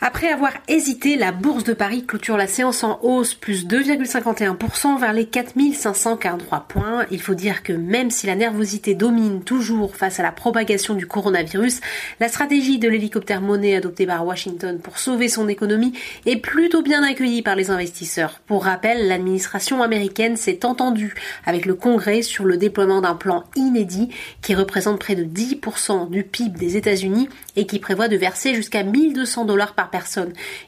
Après avoir hésité, la bourse de Paris clôture la séance en hausse plus 2,51% vers les 4543 points. Il faut dire que même si la nervosité domine toujours face à la propagation du coronavirus, la stratégie de l'hélicoptère monnaie adoptée par Washington pour sauver son économie est plutôt bien accueillie par les investisseurs. Pour rappel, l'administration américaine s'est entendue avec le Congrès sur le déploiement d'un plan inédit qui représente près de 10% du PIB des États-Unis et qui prévoit de verser jusqu'à 1200 dollars par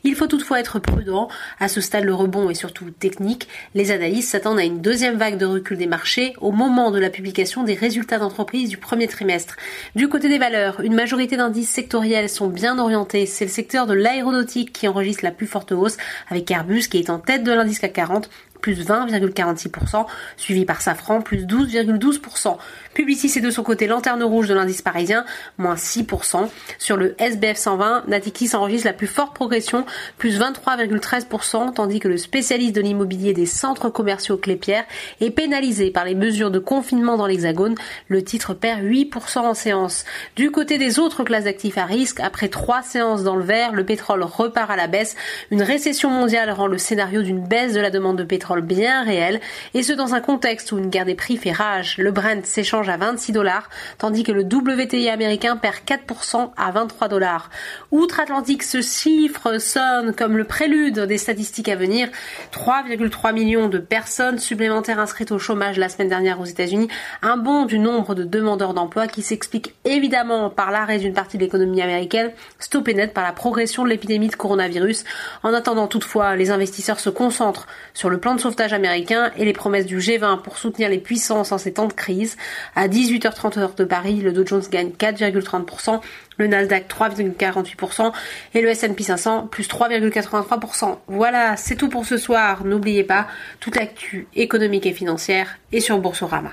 Il faut toutefois être prudent. À ce stade, le rebond est surtout technique. Les analystes s'attendent à une deuxième vague de recul des marchés au moment de la publication des résultats d'entreprise du premier trimestre. Du côté des valeurs, une majorité d'indices sectoriels sont bien orientés. C'est le secteur de l'aéronautique qui enregistre la plus forte hausse avec Airbus qui est en tête de l'indice CAC 40 plus 20,46%, suivi par Safran, plus 12,12%. Publicis est de son côté lanterne rouge de l'indice parisien, moins 6%. Sur le SBF 120, Natixis enregistre la plus forte progression, plus 23,13%, tandis que le spécialiste de l'immobilier des centres commerciaux Clépierre est pénalisé par les mesures de confinement dans l'Hexagone. Le titre perd 8% en séance. Du côté des autres classes d'actifs à risque, après trois séances dans le vert, le pétrole repart à la baisse. Une récession mondiale rend le scénario d'une baisse de la demande de pétrole bien réel, et ce dans un contexte où une guerre des prix fait rage. Le Brent s'échange à 26 dollars, tandis que le WTI américain perd 4% à 23 dollars. Outre-Atlantique, ce chiffre sonne comme le prélude des statistiques à venir. 3,3 millions de personnes supplémentaires inscrites au chômage la semaine dernière aux États-Unis, un bond du nombre de demandeurs d'emploi qui s'explique évidemment par l'arrêt d'une partie de l'économie américaine, stoppé net par la progression de l'épidémie de coronavirus. En attendant toutefois, les investisseurs se concentrent sur le plan sauvetage américain et les promesses du G20 pour soutenir les puissances en ces temps de crise. À 18h30 heure de Paris, le Dow Jones gagne 4,30%, le Nasdaq 3,48% et le S&P 500 plus 3,83%. Voilà, c'est tout pour ce soir. N'oubliez pas, toute l'actu économique et financière est sur Boursorama.